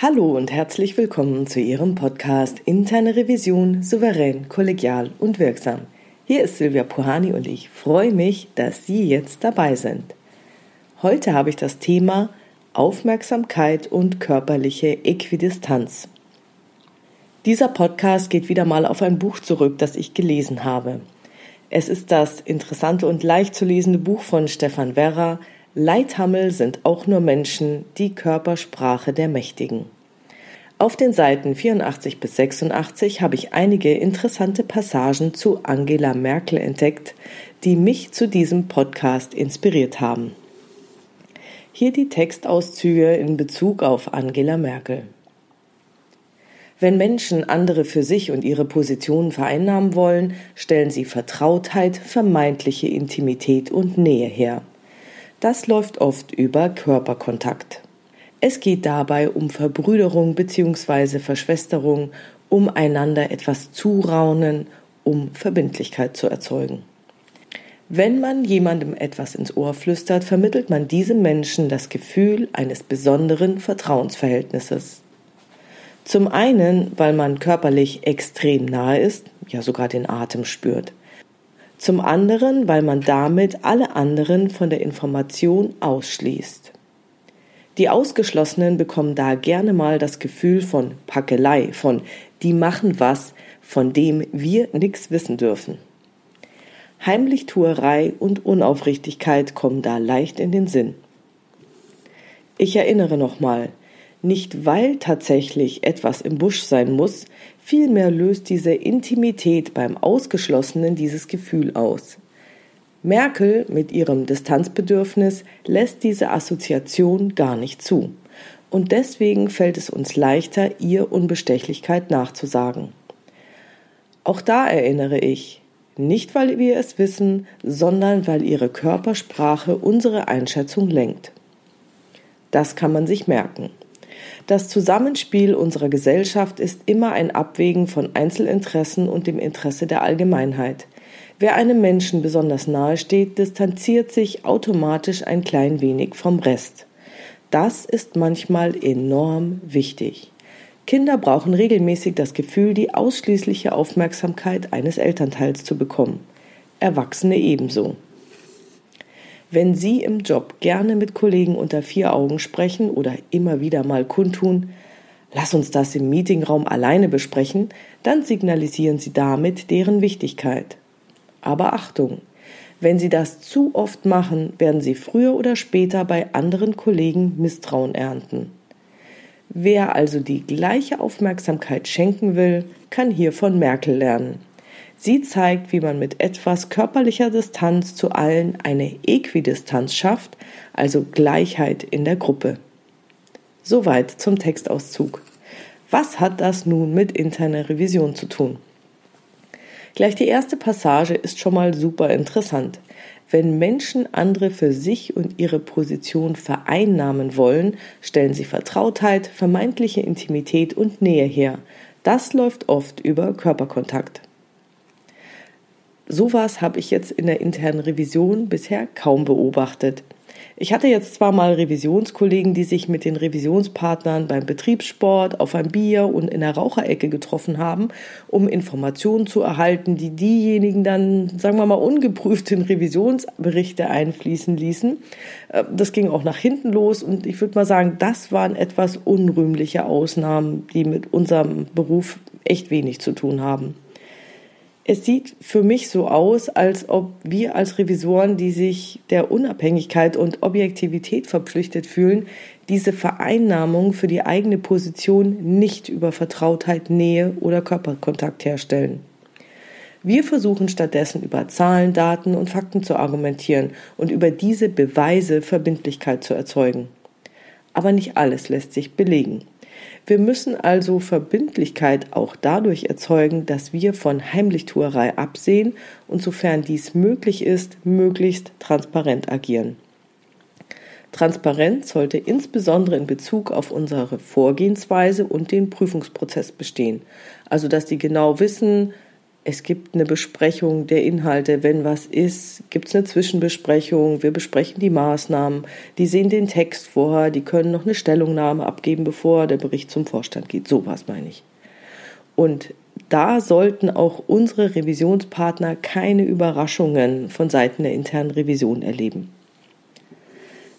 Hallo und herzlich willkommen zu Ihrem Podcast Interne Revision souverän, kollegial und wirksam. Hier ist Silvia Puhani und ich freue mich, dass Sie jetzt dabei sind. Heute habe ich das Thema Aufmerksamkeit und körperliche Äquidistanz. Dieser Podcast geht wieder mal auf ein Buch zurück, das ich gelesen habe. Es ist das interessante und leicht zu lesende Buch von Stefan Werra, Leithammel sind auch nur Menschen, die Körpersprache der Mächtigen. Auf den Seiten 84 bis 86 habe ich einige interessante Passagen zu Angela Merkel entdeckt, die mich zu diesem Podcast inspiriert haben. Hier die Textauszüge in Bezug auf Angela Merkel. Wenn Menschen andere für sich und ihre Positionen vereinnahmen wollen, stellen sie Vertrautheit, vermeintliche Intimität und Nähe her. Das läuft oft über Körperkontakt. Es geht dabei um Verbrüderung bzw. Verschwesterung, um einander etwas zuraunen, um Verbindlichkeit zu erzeugen. Wenn man jemandem etwas ins Ohr flüstert, vermittelt man diesem Menschen das Gefühl eines besonderen Vertrauensverhältnisses. Zum einen, weil man körperlich extrem nahe ist, ja sogar den Atem spürt zum anderen, weil man damit alle anderen von der Information ausschließt. Die Ausgeschlossenen bekommen da gerne mal das Gefühl von Packelei, von die machen was, von dem wir nichts wissen dürfen. Heimlichtuerei und Unaufrichtigkeit kommen da leicht in den Sinn. Ich erinnere nochmal, nicht weil tatsächlich etwas im Busch sein muss, vielmehr löst diese Intimität beim Ausgeschlossenen dieses Gefühl aus. Merkel mit ihrem Distanzbedürfnis lässt diese Assoziation gar nicht zu. Und deswegen fällt es uns leichter, ihr Unbestechlichkeit nachzusagen. Auch da erinnere ich, nicht weil wir es wissen, sondern weil ihre Körpersprache unsere Einschätzung lenkt. Das kann man sich merken. Das Zusammenspiel unserer Gesellschaft ist immer ein Abwägen von Einzelinteressen und dem Interesse der Allgemeinheit. Wer einem Menschen besonders nahe steht, distanziert sich automatisch ein klein wenig vom Rest. Das ist manchmal enorm wichtig. Kinder brauchen regelmäßig das Gefühl, die ausschließliche Aufmerksamkeit eines Elternteils zu bekommen. Erwachsene ebenso. Wenn Sie im Job gerne mit Kollegen unter vier Augen sprechen oder immer wieder mal kundtun, lass uns das im Meetingraum alleine besprechen, dann signalisieren Sie damit deren Wichtigkeit. Aber Achtung, wenn Sie das zu oft machen, werden Sie früher oder später bei anderen Kollegen Misstrauen ernten. Wer also die gleiche Aufmerksamkeit schenken will, kann hier von Merkel lernen. Sie zeigt, wie man mit etwas körperlicher Distanz zu allen eine Äquidistanz schafft, also Gleichheit in der Gruppe. Soweit zum Textauszug. Was hat das nun mit interner Revision zu tun? Gleich die erste Passage ist schon mal super interessant. Wenn Menschen andere für sich und ihre Position vereinnahmen wollen, stellen sie Vertrautheit, vermeintliche Intimität und Nähe her. Das läuft oft über Körperkontakt. Sowas habe ich jetzt in der internen Revision bisher kaum beobachtet. Ich hatte jetzt zwar mal Revisionskollegen, die sich mit den Revisionspartnern beim Betriebssport, auf ein Bier und in der Raucherecke getroffen haben, um Informationen zu erhalten, die diejenigen dann, sagen wir mal, ungeprüft in Revisionsberichte einfließen ließen. Äh, das ging auch nach hinten los und ich würde mal sagen, das waren etwas unrühmliche Ausnahmen, die mit unserem Beruf echt wenig zu tun haben es sieht für mich so aus, als ob wir als Revisoren, die sich der Unabhängigkeit und Objektivität verpflichtet fühlen, diese Vereinnahmung für die eigene Position nicht über Vertrautheit, Nähe oder Körperkontakt herstellen. Wir versuchen stattdessen über Zahlen, Daten und Fakten zu argumentieren und über diese Beweise Verbindlichkeit zu erzeugen. Aber nicht alles lässt sich belegen. Wir müssen also Verbindlichkeit auch dadurch erzeugen, dass wir von Heimlichtuerei absehen und sofern dies möglich ist, möglichst transparent agieren. Transparenz sollte insbesondere in Bezug auf unsere Vorgehensweise und den Prüfungsprozess bestehen. Also, dass die genau wissen, es gibt eine Besprechung der Inhalte. Wenn was ist, gibt es eine Zwischenbesprechung. Wir besprechen die Maßnahmen. Die sehen den Text vorher. Die können noch eine Stellungnahme abgeben, bevor der Bericht zum Vorstand geht. So was meine ich. Und da sollten auch unsere Revisionspartner keine Überraschungen von Seiten der internen Revision erleben.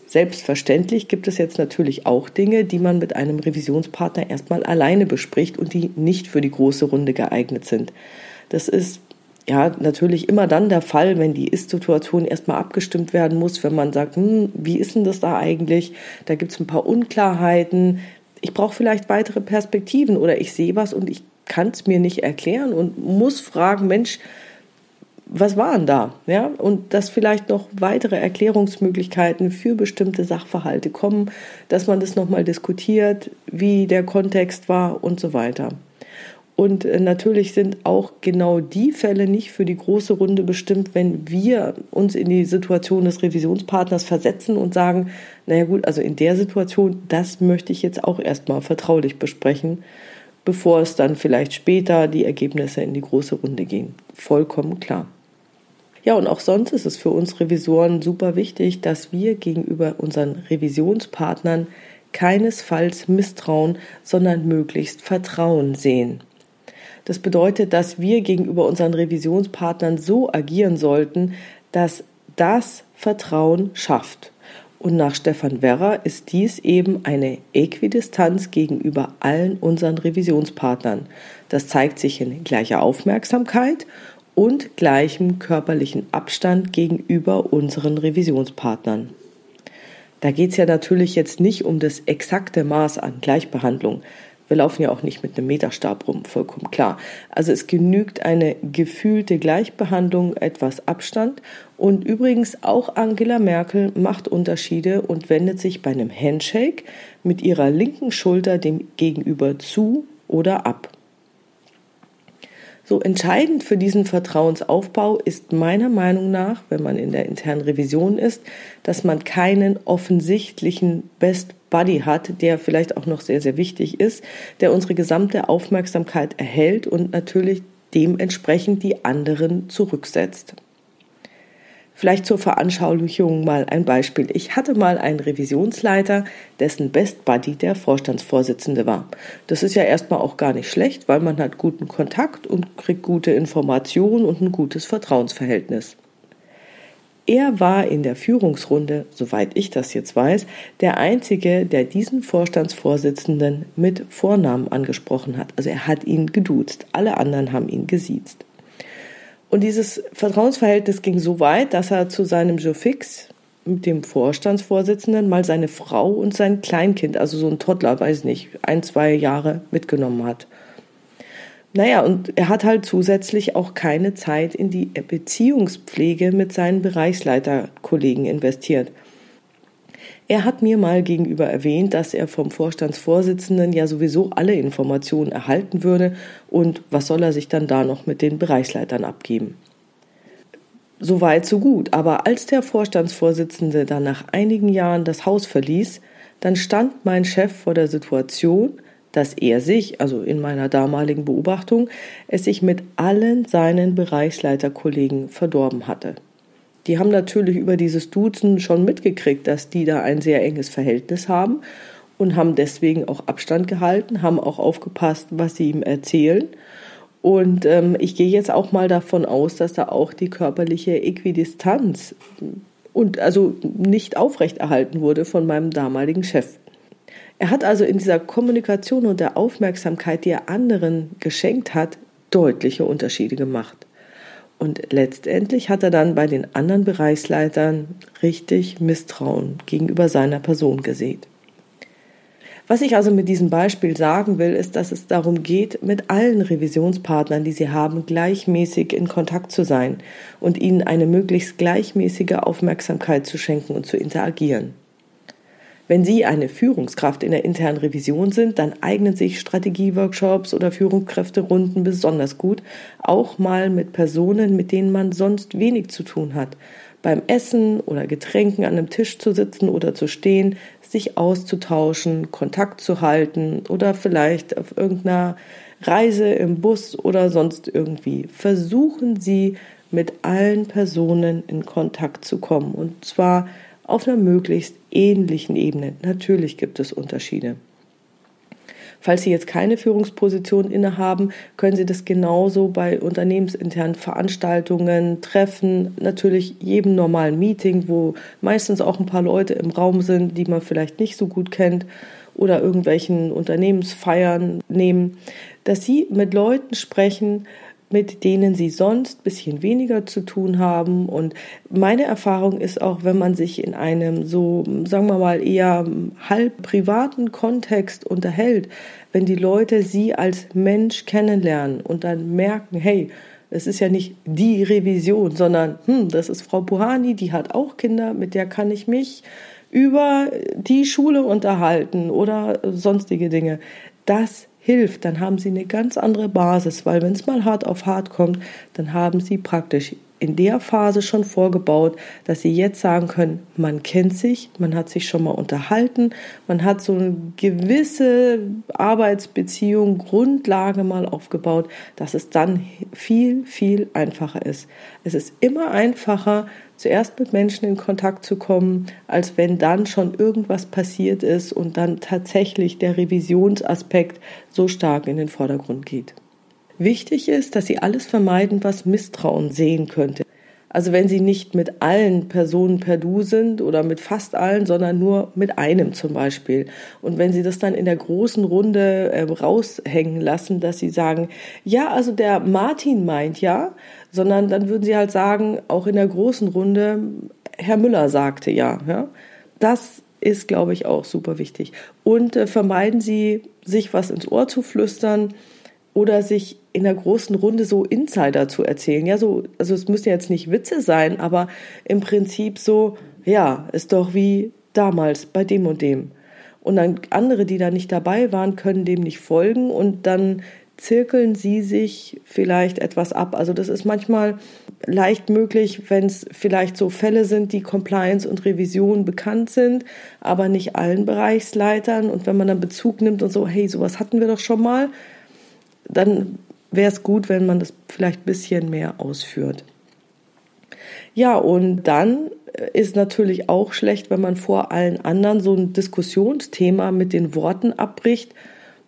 Selbstverständlich gibt es jetzt natürlich auch Dinge, die man mit einem Revisionspartner erstmal alleine bespricht und die nicht für die große Runde geeignet sind. Das ist ja natürlich immer dann der Fall, wenn die Ist-Situation erstmal abgestimmt werden muss, wenn man sagt, hm, wie ist denn das da eigentlich? Da gibt es ein paar Unklarheiten. Ich brauche vielleicht weitere Perspektiven oder ich sehe was und ich kann es mir nicht erklären und muss fragen, Mensch, was waren da? Ja, und dass vielleicht noch weitere Erklärungsmöglichkeiten für bestimmte Sachverhalte kommen, dass man das nochmal diskutiert, wie der Kontext war und so weiter. Und äh, natürlich sind auch genau die Fälle nicht für die große Runde bestimmt, wenn wir uns in die Situation des Revisionspartners versetzen und sagen, naja gut, also in der Situation, das möchte ich jetzt auch erstmal vertraulich besprechen, bevor es dann vielleicht später die Ergebnisse in die große Runde gehen. Vollkommen klar. Ja, und auch sonst ist es für uns Revisoren super wichtig, dass wir gegenüber unseren Revisionspartnern keinesfalls Misstrauen, sondern möglichst Vertrauen sehen. Das bedeutet, dass wir gegenüber unseren Revisionspartnern so agieren sollten, dass das Vertrauen schafft. Und nach Stefan Werrer ist dies eben eine Äquidistanz gegenüber allen unseren Revisionspartnern. Das zeigt sich in gleicher Aufmerksamkeit und gleichem körperlichen Abstand gegenüber unseren Revisionspartnern. Da geht es ja natürlich jetzt nicht um das exakte Maß an Gleichbehandlung. Wir laufen ja auch nicht mit einem Meterstab rum, vollkommen klar. Also es genügt eine gefühlte Gleichbehandlung, etwas Abstand. Und übrigens auch Angela Merkel macht Unterschiede und wendet sich bei einem Handshake mit ihrer linken Schulter dem Gegenüber zu oder ab. So entscheidend für diesen Vertrauensaufbau ist meiner Meinung nach, wenn man in der internen Revision ist, dass man keinen offensichtlichen Best Buddy hat, der vielleicht auch noch sehr, sehr wichtig ist, der unsere gesamte Aufmerksamkeit erhält und natürlich dementsprechend die anderen zurücksetzt. Vielleicht zur Veranschaulichung mal ein Beispiel. Ich hatte mal einen Revisionsleiter, dessen Best Buddy der Vorstandsvorsitzende war. Das ist ja erstmal auch gar nicht schlecht, weil man hat guten Kontakt und kriegt gute Informationen und ein gutes Vertrauensverhältnis. Er war in der Führungsrunde, soweit ich das jetzt weiß, der Einzige, der diesen Vorstandsvorsitzenden mit Vornamen angesprochen hat. Also er hat ihn geduzt. Alle anderen haben ihn gesiezt. Und dieses Vertrauensverhältnis ging so weit, dass er zu seinem Jofix mit dem Vorstandsvorsitzenden mal seine Frau und sein Kleinkind, also so ein Toddler, weiß nicht, ein, zwei Jahre mitgenommen hat. Naja, und er hat halt zusätzlich auch keine Zeit in die Beziehungspflege mit seinen Bereichsleiterkollegen investiert. Er hat mir mal gegenüber erwähnt, dass er vom Vorstandsvorsitzenden ja sowieso alle Informationen erhalten würde und was soll er sich dann da noch mit den Bereichsleitern abgeben. So weit, so gut. Aber als der Vorstandsvorsitzende dann nach einigen Jahren das Haus verließ, dann stand mein Chef vor der Situation, dass er sich, also in meiner damaligen Beobachtung, es sich mit allen seinen Bereichsleiterkollegen verdorben hatte. Die haben natürlich über dieses Duzen schon mitgekriegt, dass die da ein sehr enges Verhältnis haben und haben deswegen auch Abstand gehalten, haben auch aufgepasst, was sie ihm erzählen. Und ähm, ich gehe jetzt auch mal davon aus, dass da auch die körperliche Äquidistanz und also nicht aufrechterhalten wurde von meinem damaligen Chef. Er hat also in dieser Kommunikation und der Aufmerksamkeit, die er anderen geschenkt hat, deutliche Unterschiede gemacht. Und letztendlich hat er dann bei den anderen Bereichsleitern richtig Misstrauen gegenüber seiner Person gesät. Was ich also mit diesem Beispiel sagen will, ist, dass es darum geht, mit allen Revisionspartnern, die Sie haben, gleichmäßig in Kontakt zu sein und ihnen eine möglichst gleichmäßige Aufmerksamkeit zu schenken und zu interagieren. Wenn Sie eine Führungskraft in der internen Revision sind, dann eignen sich Strategieworkshops oder Führungskräfterunden besonders gut, auch mal mit Personen, mit denen man sonst wenig zu tun hat. Beim Essen oder Getränken an einem Tisch zu sitzen oder zu stehen, sich auszutauschen, Kontakt zu halten oder vielleicht auf irgendeiner Reise im Bus oder sonst irgendwie. Versuchen Sie mit allen Personen in Kontakt zu kommen und zwar auf einer möglichst ähnlichen Ebene. Natürlich gibt es Unterschiede. Falls Sie jetzt keine Führungsposition innehaben, können Sie das genauso bei unternehmensinternen Veranstaltungen, Treffen, natürlich jedem normalen Meeting, wo meistens auch ein paar Leute im Raum sind, die man vielleicht nicht so gut kennt oder irgendwelchen Unternehmensfeiern nehmen, dass Sie mit Leuten sprechen, mit denen sie sonst bisschen weniger zu tun haben. Und meine Erfahrung ist auch, wenn man sich in einem so, sagen wir mal, eher halb privaten Kontext unterhält, wenn die Leute sie als Mensch kennenlernen und dann merken, hey, es ist ja nicht die Revision, sondern hm, das ist Frau Puhani, die hat auch Kinder, mit der kann ich mich über die Schule unterhalten oder sonstige Dinge. Das hilft, dann haben sie eine ganz andere Basis, weil wenn es mal hart auf hart kommt, dann haben sie praktisch in der Phase schon vorgebaut, dass sie jetzt sagen können, man kennt sich, man hat sich schon mal unterhalten, man hat so eine gewisse Arbeitsbeziehung, Grundlage mal aufgebaut, dass es dann viel, viel einfacher ist. Es ist immer einfacher, zuerst mit Menschen in Kontakt zu kommen, als wenn dann schon irgendwas passiert ist und dann tatsächlich der Revisionsaspekt so stark in den Vordergrund geht. Wichtig ist, dass Sie alles vermeiden, was Misstrauen sehen könnte. Also wenn Sie nicht mit allen Personen per Du sind oder mit fast allen, sondern nur mit einem zum Beispiel. Und wenn Sie das dann in der großen Runde äh, raushängen lassen, dass Sie sagen, ja, also der Martin meint ja, sondern dann würden Sie halt sagen, auch in der großen Runde, Herr Müller sagte ja. ja? Das ist, glaube ich, auch super wichtig. Und äh, vermeiden Sie, sich was ins Ohr zu flüstern oder sich in der großen Runde so Insider zu erzählen. Ja, so, also es müssen jetzt nicht Witze sein, aber im Prinzip so, ja, ist doch wie damals bei dem und dem. Und dann andere, die da nicht dabei waren, können dem nicht folgen und dann zirkeln sie sich vielleicht etwas ab. Also das ist manchmal leicht möglich, wenn es vielleicht so Fälle sind, die Compliance und Revision bekannt sind, aber nicht allen Bereichsleitern. Und wenn man dann Bezug nimmt und so, hey, sowas hatten wir doch schon mal, dann wäre es gut, wenn man das vielleicht ein bisschen mehr ausführt. Ja, und dann ist natürlich auch schlecht, wenn man vor allen anderen so ein Diskussionsthema mit den Worten abbricht.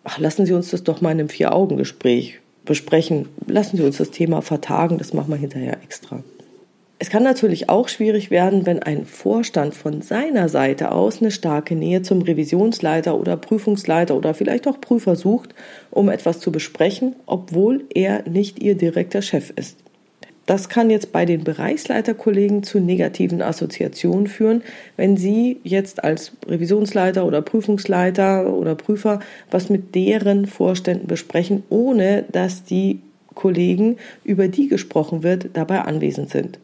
Ach, lassen Sie uns das doch mal in einem Vier-Augen-Gespräch besprechen. Lassen Sie uns das Thema vertagen, das machen wir hinterher extra. Es kann natürlich auch schwierig werden, wenn ein Vorstand von seiner Seite aus eine starke Nähe zum Revisionsleiter oder Prüfungsleiter oder vielleicht auch Prüfer sucht, um etwas zu besprechen, obwohl er nicht ihr direkter Chef ist. Das kann jetzt bei den Bereichsleiterkollegen zu negativen Assoziationen führen, wenn Sie jetzt als Revisionsleiter oder Prüfungsleiter oder Prüfer was mit deren Vorständen besprechen, ohne dass die Kollegen, über die gesprochen wird, dabei anwesend sind.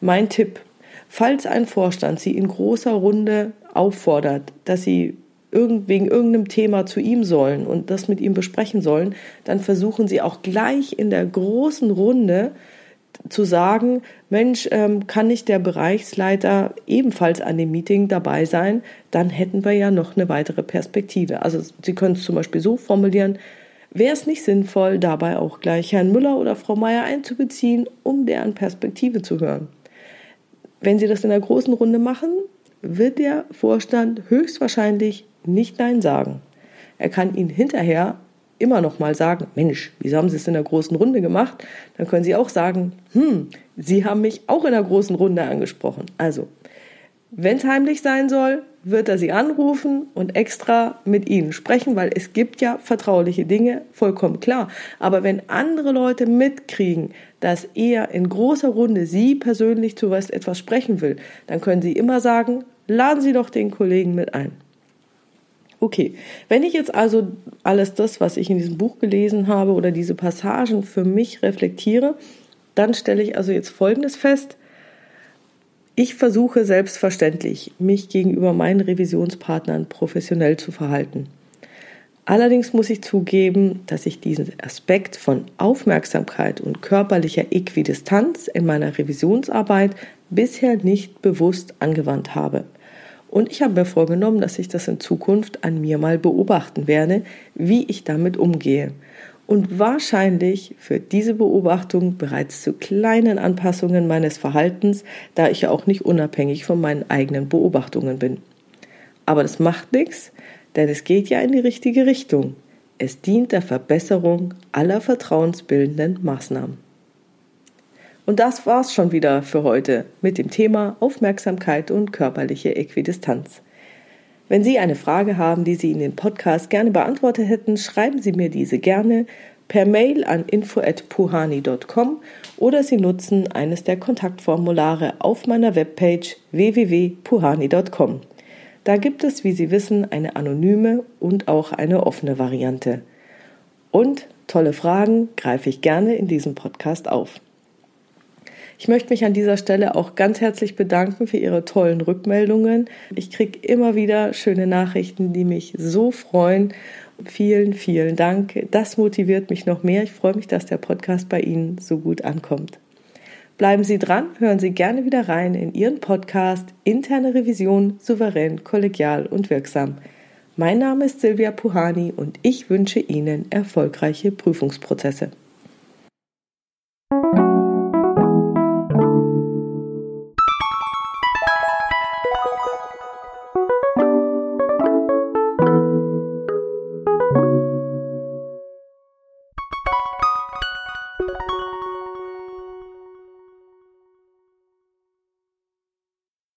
Mein Tipp, falls ein Vorstand Sie in großer Runde auffordert, dass Sie wegen irgendeinem Thema zu ihm sollen und das mit ihm besprechen sollen, dann versuchen Sie auch gleich in der großen Runde zu sagen, Mensch, ähm, kann nicht der Bereichsleiter ebenfalls an dem Meeting dabei sein, dann hätten wir ja noch eine weitere Perspektive. Also Sie können es zum Beispiel so formulieren, wäre es nicht sinnvoll, dabei auch gleich Herrn Müller oder Frau Meier einzubeziehen, um deren Perspektive zu hören. Wenn Sie das in der großen Runde machen, wird der Vorstand höchstwahrscheinlich nicht Nein sagen. Er kann Ihnen hinterher immer noch mal sagen, Mensch, wieso haben Sie es in der großen Runde gemacht? Dann können Sie auch sagen, hm, Sie haben mich auch in der großen Runde angesprochen. Also, wenn es heimlich sein soll, wird er Sie anrufen und extra mit Ihnen sprechen, weil es gibt ja vertrauliche Dinge, vollkommen klar. Aber wenn andere Leute mitkriegen, dass er in großer Runde Sie persönlich zu was etwas sprechen will, dann können Sie immer sagen, laden Sie doch den Kollegen mit ein. Okay, wenn ich jetzt also alles das, was ich in diesem Buch gelesen habe oder diese Passagen für mich reflektiere, dann stelle ich also jetzt Folgendes fest. Ich versuche selbstverständlich, mich gegenüber meinen Revisionspartnern professionell zu verhalten. Allerdings muss ich zugeben, dass ich diesen Aspekt von Aufmerksamkeit und körperlicher Äquidistanz in meiner Revisionsarbeit bisher nicht bewusst angewandt habe. Und ich habe mir vorgenommen, dass ich das in Zukunft an mir mal beobachten werde, wie ich damit umgehe. Und wahrscheinlich führt diese Beobachtung bereits zu kleinen Anpassungen meines Verhaltens, da ich ja auch nicht unabhängig von meinen eigenen Beobachtungen bin. Aber das macht nichts, denn es geht ja in die richtige Richtung. Es dient der Verbesserung aller vertrauensbildenden Maßnahmen. Und das war's schon wieder für heute mit dem Thema Aufmerksamkeit und körperliche Äquidistanz. Wenn Sie eine Frage haben, die Sie in den Podcast gerne beantwortet hätten, schreiben Sie mir diese gerne per Mail an info@puhani.com oder Sie nutzen eines der Kontaktformulare auf meiner Webpage www.puhani.com. Da gibt es, wie Sie wissen, eine anonyme und auch eine offene Variante. Und tolle Fragen greife ich gerne in diesem Podcast auf. Ich möchte mich an dieser Stelle auch ganz herzlich bedanken für Ihre tollen Rückmeldungen. Ich kriege immer wieder schöne Nachrichten, die mich so freuen. Vielen, vielen Dank. Das motiviert mich noch mehr. Ich freue mich, dass der Podcast bei Ihnen so gut ankommt. Bleiben Sie dran, hören Sie gerne wieder rein in Ihren Podcast Interne Revision souverän, kollegial und wirksam. Mein Name ist Silvia Puhani und ich wünsche Ihnen erfolgreiche Prüfungsprozesse.